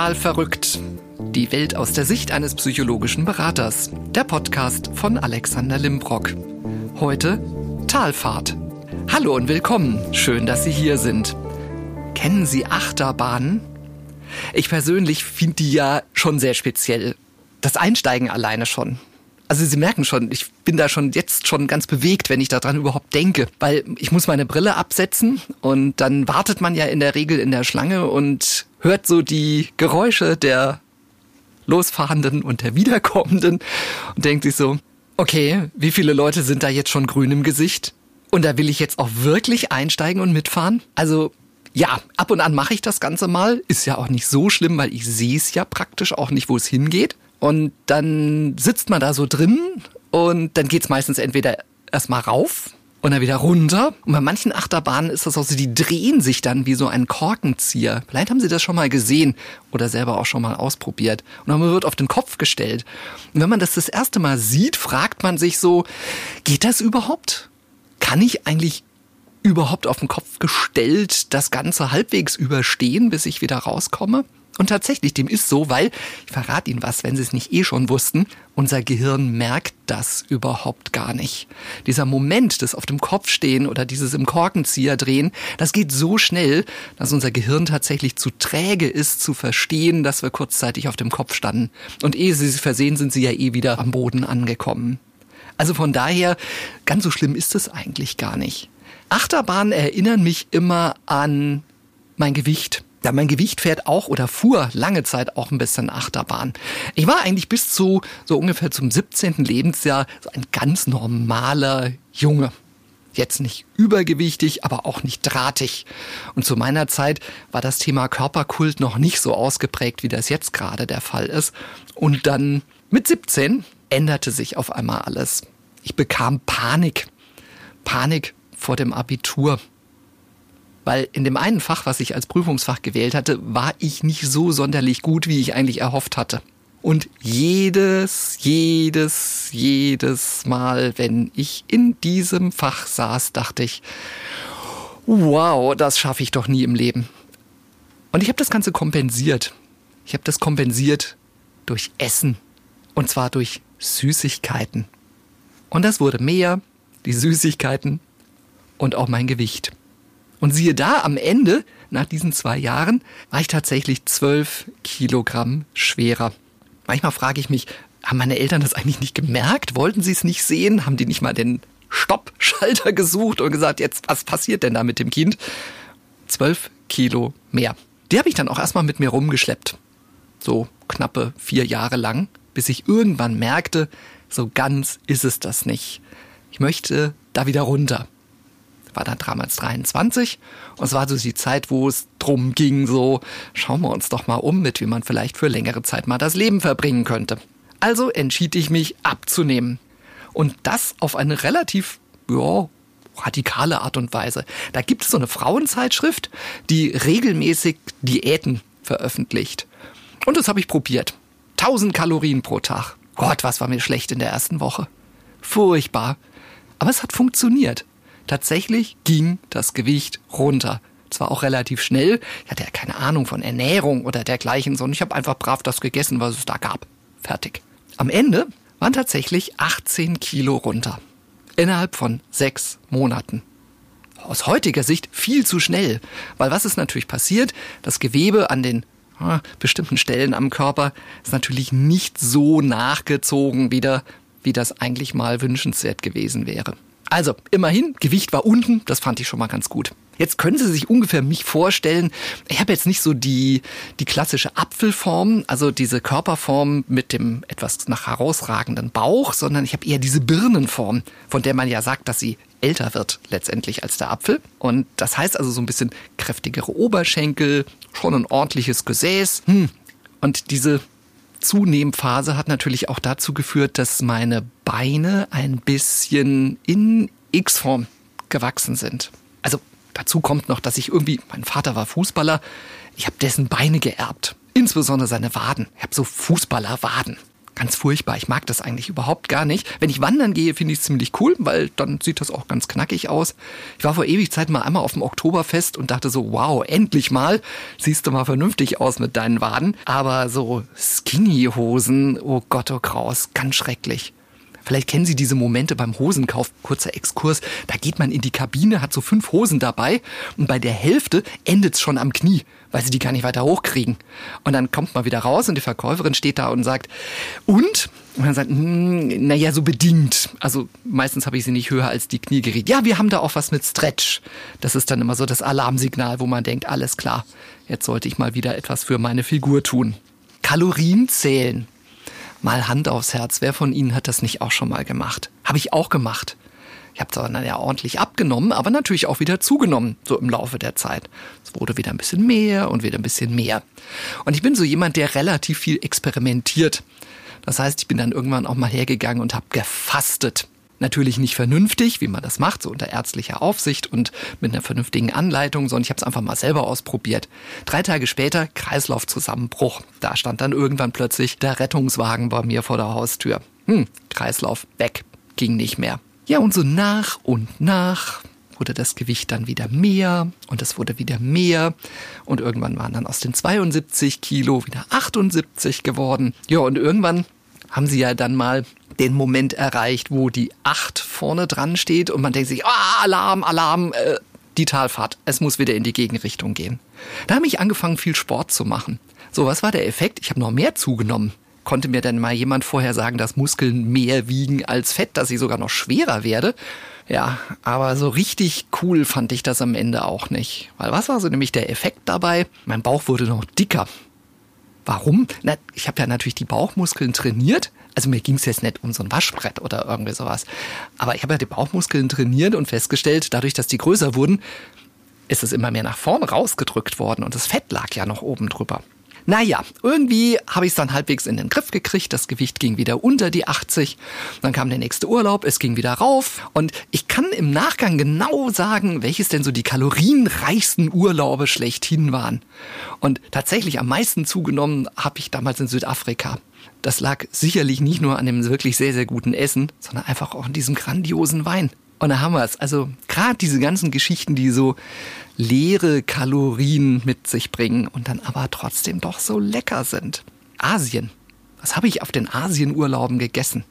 Total verrückt. Die Welt aus der Sicht eines psychologischen Beraters. Der Podcast von Alexander Limbrock. Heute Talfahrt. Hallo und willkommen. Schön, dass Sie hier sind. Kennen Sie Achterbahnen? Ich persönlich finde die ja schon sehr speziell. Das Einsteigen alleine schon. Also Sie merken schon, ich bin da schon jetzt schon ganz bewegt, wenn ich daran überhaupt denke, weil ich muss meine Brille absetzen und dann wartet man ja in der Regel in der Schlange und hört so die Geräusche der Losfahrenden und der Wiederkommenden und denkt sich so, okay, wie viele Leute sind da jetzt schon grün im Gesicht? Und da will ich jetzt auch wirklich einsteigen und mitfahren? Also ja, ab und an mache ich das Ganze mal. Ist ja auch nicht so schlimm, weil ich sehe es ja praktisch auch nicht, wo es hingeht. Und dann sitzt man da so drin und dann geht's meistens entweder erstmal rauf und dann wieder runter. Und bei manchen Achterbahnen ist das auch so, die drehen sich dann wie so ein Korkenzieher. Vielleicht haben Sie das schon mal gesehen oder selber auch schon mal ausprobiert. Und dann wird auf den Kopf gestellt. Und wenn man das das erste Mal sieht, fragt man sich so, geht das überhaupt? Kann ich eigentlich überhaupt auf den Kopf gestellt das Ganze halbwegs überstehen, bis ich wieder rauskomme? Und tatsächlich, dem ist so, weil, ich verrate Ihnen was, wenn Sie es nicht eh schon wussten, unser Gehirn merkt das überhaupt gar nicht. Dieser Moment des auf dem Kopf stehen oder dieses im Korkenzieher drehen, das geht so schnell, dass unser Gehirn tatsächlich zu träge ist, zu verstehen, dass wir kurzzeitig auf dem Kopf standen. Und ehe Sie es versehen, sind Sie ja eh wieder am Boden angekommen. Also von daher, ganz so schlimm ist es eigentlich gar nicht. Achterbahnen erinnern mich immer an mein Gewicht. Ja, mein Gewicht fährt auch oder fuhr lange Zeit auch ein bisschen Achterbahn. Ich war eigentlich bis zu so ungefähr zum 17. Lebensjahr so ein ganz normaler Junge. Jetzt nicht übergewichtig, aber auch nicht drahtig. Und zu meiner Zeit war das Thema Körperkult noch nicht so ausgeprägt, wie das jetzt gerade der Fall ist. Und dann mit 17 änderte sich auf einmal alles. Ich bekam Panik. Panik vor dem Abitur weil in dem einen Fach, was ich als Prüfungsfach gewählt hatte, war ich nicht so sonderlich gut, wie ich eigentlich erhofft hatte. Und jedes, jedes, jedes Mal, wenn ich in diesem Fach saß, dachte ich, wow, das schaffe ich doch nie im Leben. Und ich habe das Ganze kompensiert. Ich habe das kompensiert durch Essen. Und zwar durch Süßigkeiten. Und das wurde mehr, die Süßigkeiten und auch mein Gewicht. Und siehe da, am Ende, nach diesen zwei Jahren, war ich tatsächlich zwölf Kilogramm schwerer. Manchmal frage ich mich, haben meine Eltern das eigentlich nicht gemerkt? Wollten sie es nicht sehen? Haben die nicht mal den Stoppschalter gesucht und gesagt, jetzt, was passiert denn da mit dem Kind? Zwölf Kilo mehr. Die habe ich dann auch erstmal mit mir rumgeschleppt. So knappe vier Jahre lang, bis ich irgendwann merkte, so ganz ist es das nicht. Ich möchte da wieder runter war dann damals 23 und es war so die Zeit, wo es drum ging, so schauen wir uns doch mal um, mit wie man vielleicht für längere Zeit mal das Leben verbringen könnte. Also entschied ich mich abzunehmen. Und das auf eine relativ, ja, radikale Art und Weise. Da gibt es so eine Frauenzeitschrift, die regelmäßig Diäten veröffentlicht. Und das habe ich probiert. 1000 Kalorien pro Tag. Gott, was war mir schlecht in der ersten Woche. Furchtbar. Aber es hat funktioniert. Tatsächlich ging das Gewicht runter. Zwar auch relativ schnell. Ich hatte ja keine Ahnung von Ernährung oder dergleichen, sondern ich habe einfach brav das gegessen, was es da gab. Fertig. Am Ende waren tatsächlich 18 Kilo runter. Innerhalb von sechs Monaten. Aus heutiger Sicht viel zu schnell. Weil was ist natürlich passiert? Das Gewebe an den ah, bestimmten Stellen am Körper ist natürlich nicht so nachgezogen wieder, wie das eigentlich mal wünschenswert gewesen wäre. Also, immerhin, Gewicht war unten, das fand ich schon mal ganz gut. Jetzt können Sie sich ungefähr mich vorstellen, ich habe jetzt nicht so die, die klassische Apfelform, also diese Körperform mit dem etwas nach herausragenden Bauch, sondern ich habe eher diese Birnenform, von der man ja sagt, dass sie älter wird letztendlich als der Apfel. Und das heißt also so ein bisschen kräftigere Oberschenkel, schon ein ordentliches Gesäß. Hm. Und diese Zunehmphase hat natürlich auch dazu geführt, dass meine Beine ein bisschen in X-Form gewachsen sind. Also dazu kommt noch, dass ich irgendwie, mein Vater war Fußballer, ich habe dessen Beine geerbt. Insbesondere seine Waden. Ich habe so Fußballerwaden. Ganz furchtbar. Ich mag das eigentlich überhaupt gar nicht. Wenn ich wandern gehe, finde ich es ziemlich cool, weil dann sieht das auch ganz knackig aus. Ich war vor ewig Zeit mal einmal auf dem Oktoberfest und dachte so, wow, endlich mal. Siehst du mal vernünftig aus mit deinen Waden. Aber so Skinny-Hosen, oh Gott, oh Kraus, ganz schrecklich. Vielleicht kennen Sie diese Momente beim Hosenkauf. Kurzer Exkurs. Da geht man in die Kabine, hat so fünf Hosen dabei und bei der Hälfte endet es schon am Knie, weil sie die gar nicht weiter hochkriegen. Und dann kommt man wieder raus und die Verkäuferin steht da und sagt, und? Und dann sagt, hm, naja, so bedingt. Also meistens habe ich sie nicht höher als die Knie geriet. Ja, wir haben da auch was mit Stretch. Das ist dann immer so das Alarmsignal, wo man denkt, alles klar, jetzt sollte ich mal wieder etwas für meine Figur tun. Kalorien zählen. Mal Hand aufs Herz, wer von Ihnen hat das nicht auch schon mal gemacht? Habe ich auch gemacht. Ich habe zwar dann ja ordentlich abgenommen, aber natürlich auch wieder zugenommen, so im Laufe der Zeit. Es wurde wieder ein bisschen mehr und wieder ein bisschen mehr. Und ich bin so jemand, der relativ viel experimentiert. Das heißt, ich bin dann irgendwann auch mal hergegangen und habe gefastet. Natürlich nicht vernünftig, wie man das macht, so unter ärztlicher Aufsicht und mit einer vernünftigen Anleitung, sondern ich habe es einfach mal selber ausprobiert. Drei Tage später Kreislaufzusammenbruch. Da stand dann irgendwann plötzlich der Rettungswagen bei mir vor der Haustür. Hm, Kreislauf weg, ging nicht mehr. Ja, und so nach und nach wurde das Gewicht dann wieder mehr und es wurde wieder mehr und irgendwann waren dann aus den 72 Kilo wieder 78 geworden. Ja, und irgendwann haben sie ja dann mal den Moment erreicht, wo die 8 vorne dran steht und man denkt sich, ah, Alarm, Alarm, äh, die Talfahrt, es muss wieder in die Gegenrichtung gehen. Da habe ich angefangen, viel Sport zu machen. So, was war der Effekt? Ich habe noch mehr zugenommen. Konnte mir denn mal jemand vorher sagen, dass Muskeln mehr wiegen als Fett, dass ich sogar noch schwerer werde? Ja, aber so richtig cool fand ich das am Ende auch nicht. Weil was war so nämlich der Effekt dabei? Mein Bauch wurde noch dicker. Warum? Na, ich habe ja natürlich die Bauchmuskeln trainiert. Also mir ging es jetzt nicht um so ein Waschbrett oder irgendwie sowas. Aber ich habe ja die Bauchmuskeln trainiert und festgestellt, dadurch, dass die größer wurden, ist es immer mehr nach vorne rausgedrückt worden und das Fett lag ja noch oben drüber. Naja, irgendwie habe ich es dann halbwegs in den Griff gekriegt. Das Gewicht ging wieder unter die 80. Dann kam der nächste Urlaub, es ging wieder rauf. Und ich kann im Nachgang genau sagen, welches denn so die kalorienreichsten Urlaube schlechthin waren. Und tatsächlich am meisten zugenommen habe ich damals in Südafrika. Das lag sicherlich nicht nur an dem wirklich sehr, sehr guten Essen, sondern einfach auch an diesem grandiosen Wein. Und da haben wir es. Also gerade diese ganzen Geschichten, die so leere Kalorien mit sich bringen und dann aber trotzdem doch so lecker sind. Asien. Was habe ich auf den Asienurlauben gegessen?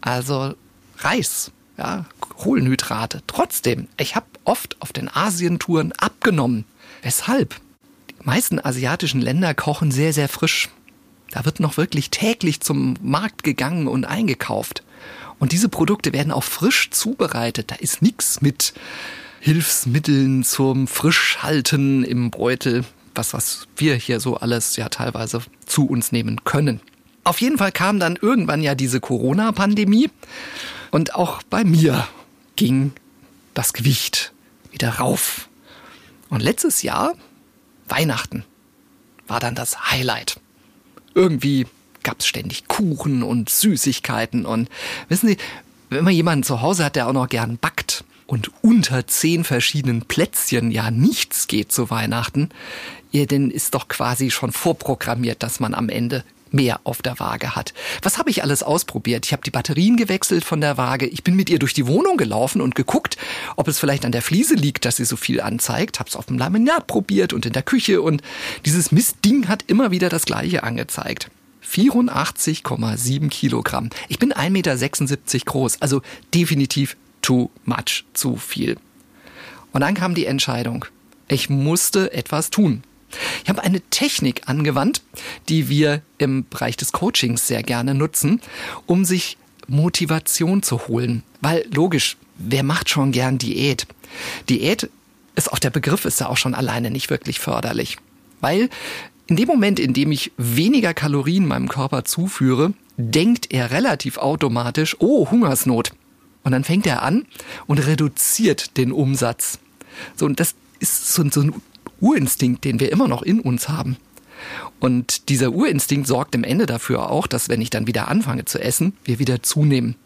Also Reis, ja, Kohlenhydrate. Trotzdem, ich habe oft auf den Asientouren abgenommen. Weshalb? Die meisten asiatischen Länder kochen sehr, sehr frisch. Da wird noch wirklich täglich zum Markt gegangen und eingekauft. Und diese Produkte werden auch frisch zubereitet. Da ist nichts mit Hilfsmitteln zum Frischhalten im Beutel, was, was wir hier so alles ja teilweise zu uns nehmen können. Auf jeden Fall kam dann irgendwann ja diese Corona-Pandemie und auch bei mir ging das Gewicht wieder rauf. Und letztes Jahr, Weihnachten, war dann das Highlight. Irgendwie gab es ständig Kuchen und Süßigkeiten und wissen Sie, wenn man jemanden zu Hause hat, der auch noch gern backt und unter zehn verschiedenen Plätzchen ja nichts geht zu Weihnachten, ja, dann ist doch quasi schon vorprogrammiert, dass man am Ende mehr auf der Waage hat. Was habe ich alles ausprobiert? Ich habe die Batterien gewechselt von der Waage. Ich bin mit ihr durch die Wohnung gelaufen und geguckt, ob es vielleicht an der Fliese liegt, dass sie so viel anzeigt. Habe es auf dem Laminat probiert und in der Küche und dieses Mistding hat immer wieder das gleiche angezeigt. 84,7 Kilogramm. Ich bin 1,76 Meter groß, also definitiv too much, zu viel. Und dann kam die Entscheidung. Ich musste etwas tun. Ich habe eine Technik angewandt, die wir im Bereich des Coachings sehr gerne nutzen, um sich Motivation zu holen. Weil logisch, wer macht schon gern Diät? Diät ist auch der Begriff ist ja auch schon alleine nicht wirklich förderlich. Weil in dem Moment, in dem ich weniger Kalorien meinem Körper zuführe, denkt er relativ automatisch, oh, Hungersnot. Und dann fängt er an und reduziert den Umsatz. So, und das ist so, so ein Urinstinkt, den wir immer noch in uns haben. Und dieser Urinstinkt sorgt im Ende dafür auch, dass wenn ich dann wieder anfange zu essen, wir wieder zunehmen.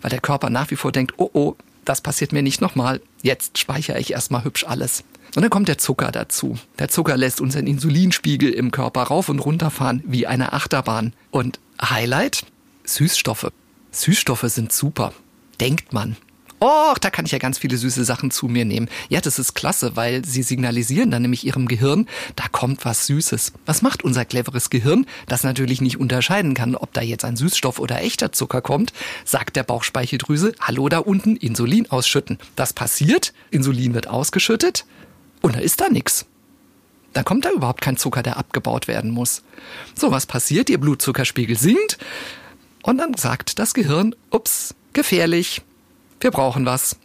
Weil der Körper nach wie vor denkt, oh oh, das passiert mir nicht nochmal, jetzt speichere ich erstmal hübsch alles. Und dann kommt der Zucker dazu. Der Zucker lässt unseren Insulinspiegel im Körper rauf und runter fahren wie eine Achterbahn. Und Highlight? Süßstoffe. Süßstoffe sind super, denkt man. Oh, da kann ich ja ganz viele süße Sachen zu mir nehmen. Ja, das ist klasse, weil sie signalisieren dann nämlich ihrem Gehirn, da kommt was Süßes. Was macht unser cleveres Gehirn, das natürlich nicht unterscheiden kann, ob da jetzt ein Süßstoff oder echter Zucker kommt? Sagt der Bauchspeicheldrüse, hallo da unten, Insulin ausschütten. Das passiert, Insulin wird ausgeschüttet und da ist da nichts. Da kommt da überhaupt kein Zucker, der abgebaut werden muss. So, was passiert? Ihr Blutzuckerspiegel sinkt und dann sagt das Gehirn, ups, gefährlich, wir brauchen was.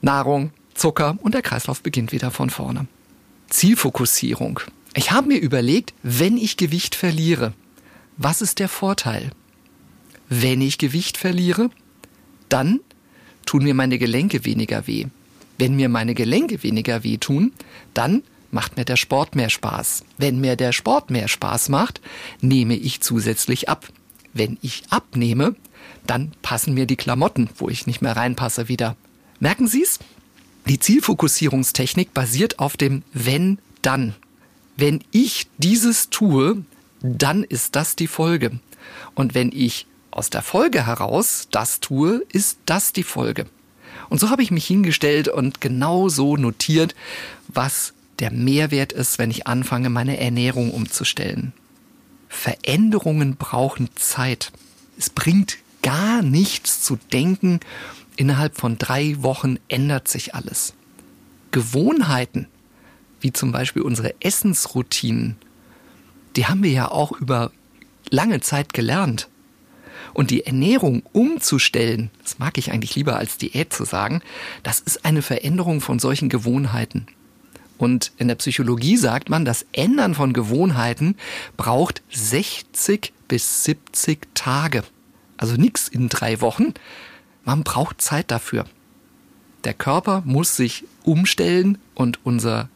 Nahrung, Zucker und der Kreislauf beginnt wieder von vorne. Zielfokussierung. Ich habe mir überlegt, wenn ich Gewicht verliere, was ist der Vorteil? Wenn ich Gewicht verliere, dann tun mir meine Gelenke weniger weh. Wenn mir meine Gelenke weniger weh tun, dann macht mir der Sport mehr Spaß. Wenn mir der Sport mehr Spaß macht, nehme ich zusätzlich ab. Wenn ich abnehme, dann passen mir die Klamotten, wo ich nicht mehr reinpasse, wieder. Merken Sie es? Die Zielfokussierungstechnik basiert auf dem Wenn, dann. Wenn ich dieses tue, dann ist das die Folge. Und wenn ich aus der Folge heraus das tue, ist das die Folge. Und so habe ich mich hingestellt und genau so notiert, was der Mehrwert ist, wenn ich anfange, meine Ernährung umzustellen. Veränderungen brauchen Zeit. Es bringt gar nichts zu denken, innerhalb von drei Wochen ändert sich alles. Gewohnheiten, wie zum Beispiel unsere Essensroutinen, die haben wir ja auch über lange Zeit gelernt. Und die Ernährung umzustellen, das mag ich eigentlich lieber als Diät zu sagen, das ist eine Veränderung von solchen Gewohnheiten. Und in der Psychologie sagt man, das Ändern von Gewohnheiten braucht 60 bis 70 Tage. Also nichts in drei Wochen. Man braucht Zeit dafür. Der Körper muss sich umstellen und unser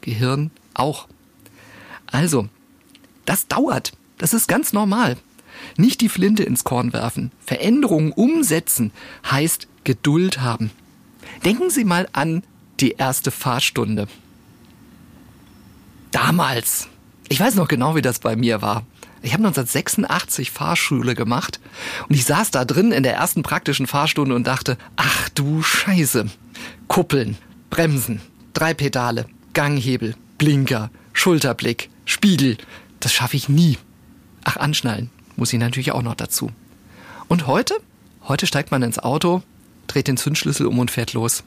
Gehirn auch. Also, das dauert. Das ist ganz normal. Nicht die Flinte ins Korn werfen. Veränderungen umsetzen heißt Geduld haben. Denken Sie mal an die erste Fahrstunde. Damals. Ich weiß noch genau, wie das bei mir war. Ich habe 1986 Fahrschule gemacht und ich saß da drin in der ersten praktischen Fahrstunde und dachte, ach du Scheiße. Kuppeln, Bremsen, drei Pedale, Ganghebel, Blinker, Schulterblick, Spiegel. Das schaffe ich nie. Ach, anschnallen muss ich natürlich auch noch dazu. Und heute? Heute steigt man ins Auto, dreht den Zündschlüssel um und fährt los.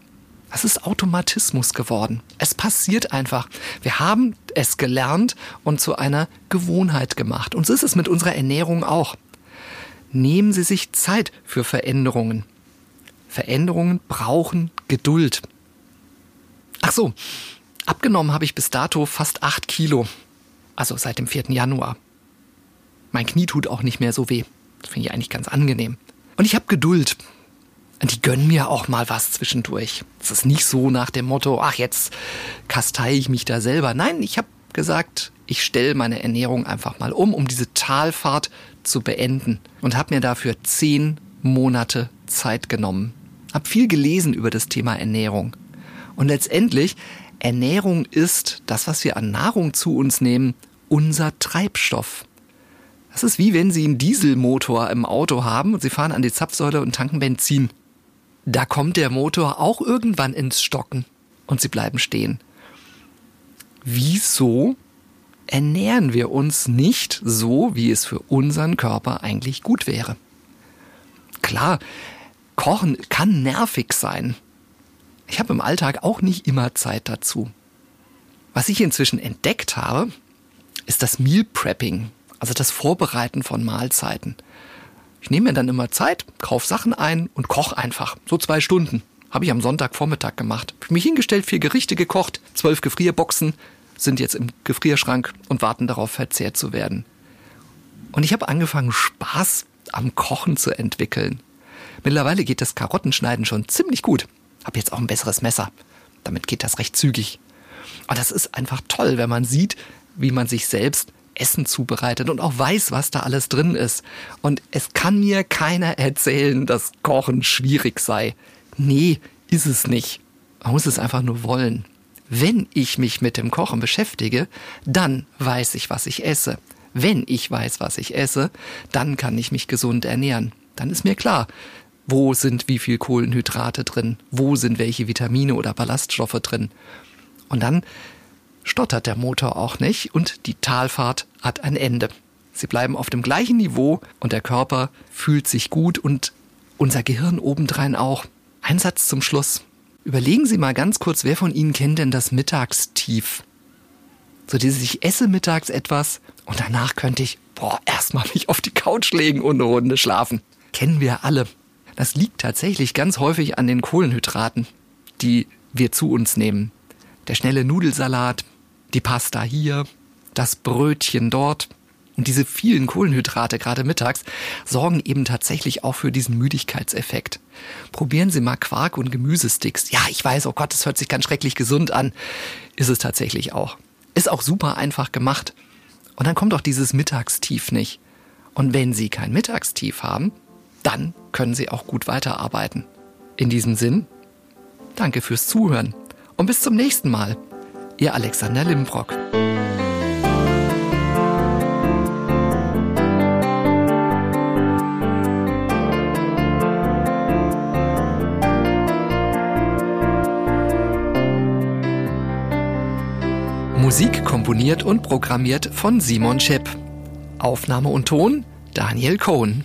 Das ist Automatismus geworden. Es passiert einfach. Wir haben es gelernt und zu einer Gewohnheit gemacht. Und so ist es mit unserer Ernährung auch. Nehmen Sie sich Zeit für Veränderungen. Veränderungen brauchen Geduld. Ach so, abgenommen habe ich bis dato fast acht Kilo. Also seit dem 4. Januar. Mein Knie tut auch nicht mehr so weh. Das finde ich eigentlich ganz angenehm. Und ich habe Geduld die gönnen mir auch mal was zwischendurch. Es ist nicht so nach dem Motto, ach jetzt kastei ich mich da selber. Nein, ich habe gesagt, ich stelle meine Ernährung einfach mal um, um diese Talfahrt zu beenden und habe mir dafür zehn Monate Zeit genommen. Hab viel gelesen über das Thema Ernährung. Und letztendlich, Ernährung ist das, was wir an Nahrung zu uns nehmen, unser Treibstoff. Das ist wie wenn Sie einen Dieselmotor im Auto haben und Sie fahren an die Zapfsäule und tanken Benzin da kommt der Motor auch irgendwann ins Stocken und sie bleiben stehen. Wieso ernähren wir uns nicht so, wie es für unseren Körper eigentlich gut wäre? Klar, Kochen kann nervig sein. Ich habe im Alltag auch nicht immer Zeit dazu. Was ich inzwischen entdeckt habe, ist das Meal Prepping, also das Vorbereiten von Mahlzeiten. Ich nehme mir dann immer Zeit, kaufe Sachen ein und koche einfach. So zwei Stunden. Habe ich am Sonntagvormittag gemacht. Hab mich hingestellt, vier Gerichte gekocht, zwölf Gefrierboxen sind jetzt im Gefrierschrank und warten darauf, verzehrt zu werden. Und ich habe angefangen, Spaß am Kochen zu entwickeln. Mittlerweile geht das Karottenschneiden schon ziemlich gut. Hab jetzt auch ein besseres Messer. Damit geht das recht zügig. Und das ist einfach toll, wenn man sieht, wie man sich selbst Essen zubereitet und auch weiß, was da alles drin ist. Und es kann mir keiner erzählen, dass Kochen schwierig sei. Nee, ist es nicht. Man muss es einfach nur wollen. Wenn ich mich mit dem Kochen beschäftige, dann weiß ich, was ich esse. Wenn ich weiß, was ich esse, dann kann ich mich gesund ernähren. Dann ist mir klar, wo sind wie viel Kohlenhydrate drin, wo sind welche Vitamine oder Ballaststoffe drin. Und dann stottert der Motor auch nicht und die Talfahrt hat ein Ende. Sie bleiben auf dem gleichen Niveau und der Körper fühlt sich gut und unser Gehirn obendrein auch. Ein Satz zum Schluss. Überlegen Sie mal ganz kurz, wer von Ihnen kennt denn das Mittagstief? So dieses, ich esse mittags etwas und danach könnte ich, boah, erstmal mich auf die Couch legen und eine Runde schlafen. Kennen wir alle. Das liegt tatsächlich ganz häufig an den Kohlenhydraten, die wir zu uns nehmen. Der schnelle Nudelsalat, die Pasta hier, das Brötchen dort. Und diese vielen Kohlenhydrate, gerade mittags, sorgen eben tatsächlich auch für diesen Müdigkeitseffekt. Probieren Sie mal Quark und Gemüsesticks. Ja, ich weiß, oh Gott, das hört sich ganz schrecklich gesund an. Ist es tatsächlich auch. Ist auch super einfach gemacht. Und dann kommt auch dieses Mittagstief nicht. Und wenn Sie kein Mittagstief haben, dann können Sie auch gut weiterarbeiten. In diesem Sinn, danke fürs Zuhören und bis zum nächsten Mal. Ihr Alexander Limbrock. Musik komponiert und programmiert von Simon Schepp. Aufnahme und Ton Daniel Cohn.